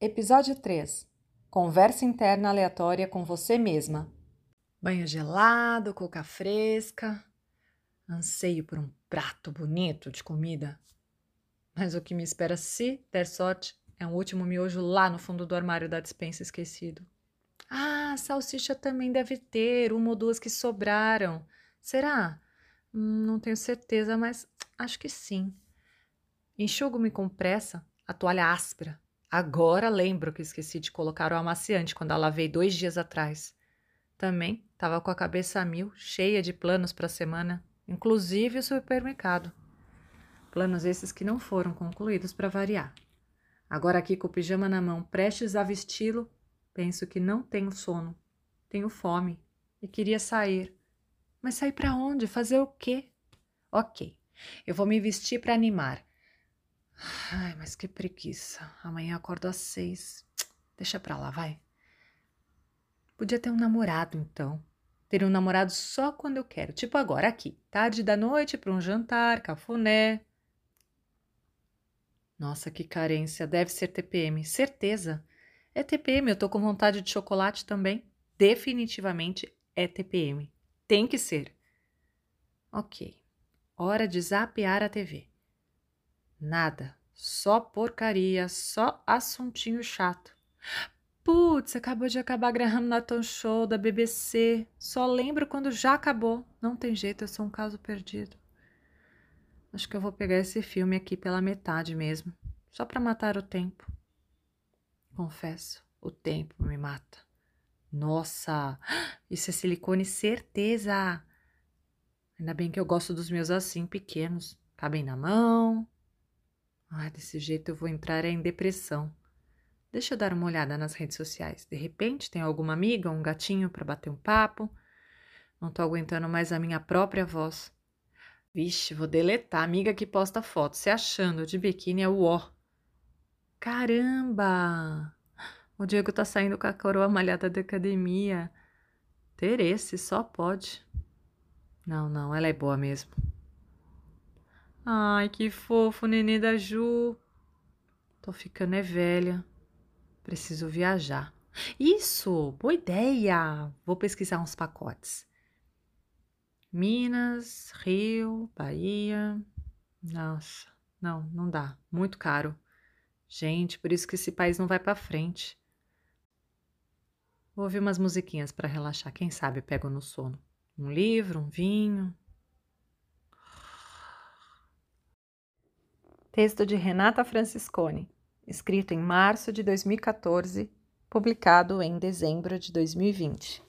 Episódio 3 Conversa interna aleatória com você mesma. Banho gelado, coca fresca. Anseio por um prato bonito de comida. Mas o que me espera, se der sorte, é um último miojo lá no fundo do armário da dispensa esquecido. Ah, salsicha também deve ter, uma ou duas que sobraram. Será? Não tenho certeza, mas acho que sim. Enxugo-me com pressa a toalha áspera Agora lembro que esqueci de colocar o amaciante quando a lavei dois dias atrás. Também estava com a cabeça a mil, cheia de planos para a semana, inclusive o supermercado. Planos esses que não foram concluídos para variar. Agora aqui com o pijama na mão, prestes a vesti-lo, penso que não tenho sono, tenho fome e queria sair. Mas sair para onde? Fazer o quê? Ok, eu vou me vestir para animar. Ai, mas que preguiça. Amanhã acordo às seis. Deixa pra lá, vai. Podia ter um namorado, então. Ter um namorado só quando eu quero. Tipo agora, aqui. Tarde da noite para um jantar, cafuné. Nossa, que carência. Deve ser TPM. Certeza. É TPM. Eu tô com vontade de chocolate também. Definitivamente é TPM. Tem que ser. Ok. Hora de zapear a TV. Nada. Só porcaria, só assuntinho chato. Putz, acabou de acabar Graham Norton Show da BBC. Só lembro quando já acabou. Não tem jeito, eu sou um caso perdido. Acho que eu vou pegar esse filme aqui pela metade mesmo, só para matar o tempo. Confesso, o tempo me mata. Nossa, isso é silicone, certeza! Ainda bem que eu gosto dos meus assim, pequenos. Cabem na mão, ah, desse jeito eu vou entrar em depressão. Deixa eu dar uma olhada nas redes sociais. De repente tem alguma amiga, um gatinho para bater um papo. Não tô aguentando mais a minha própria voz. Vixe, vou deletar a amiga que posta foto, se achando de biquíni é o ó. Caramba! O Diego tá saindo com a coroa malhada da academia. Ter esse só pode. Não, não, ela é boa mesmo. Ai, que fofo, nenê da Ju. Tô ficando é velha. Preciso viajar. Isso, boa ideia. Vou pesquisar uns pacotes. Minas, Rio, Bahia. Nossa, não, não dá. Muito caro. Gente, por isso que esse país não vai para frente. Vou ouvir umas musiquinhas para relaxar. Quem sabe pego no sono. Um livro, um vinho. Texto de Renata Franciscone, escrito em março de 2014, publicado em dezembro de 2020.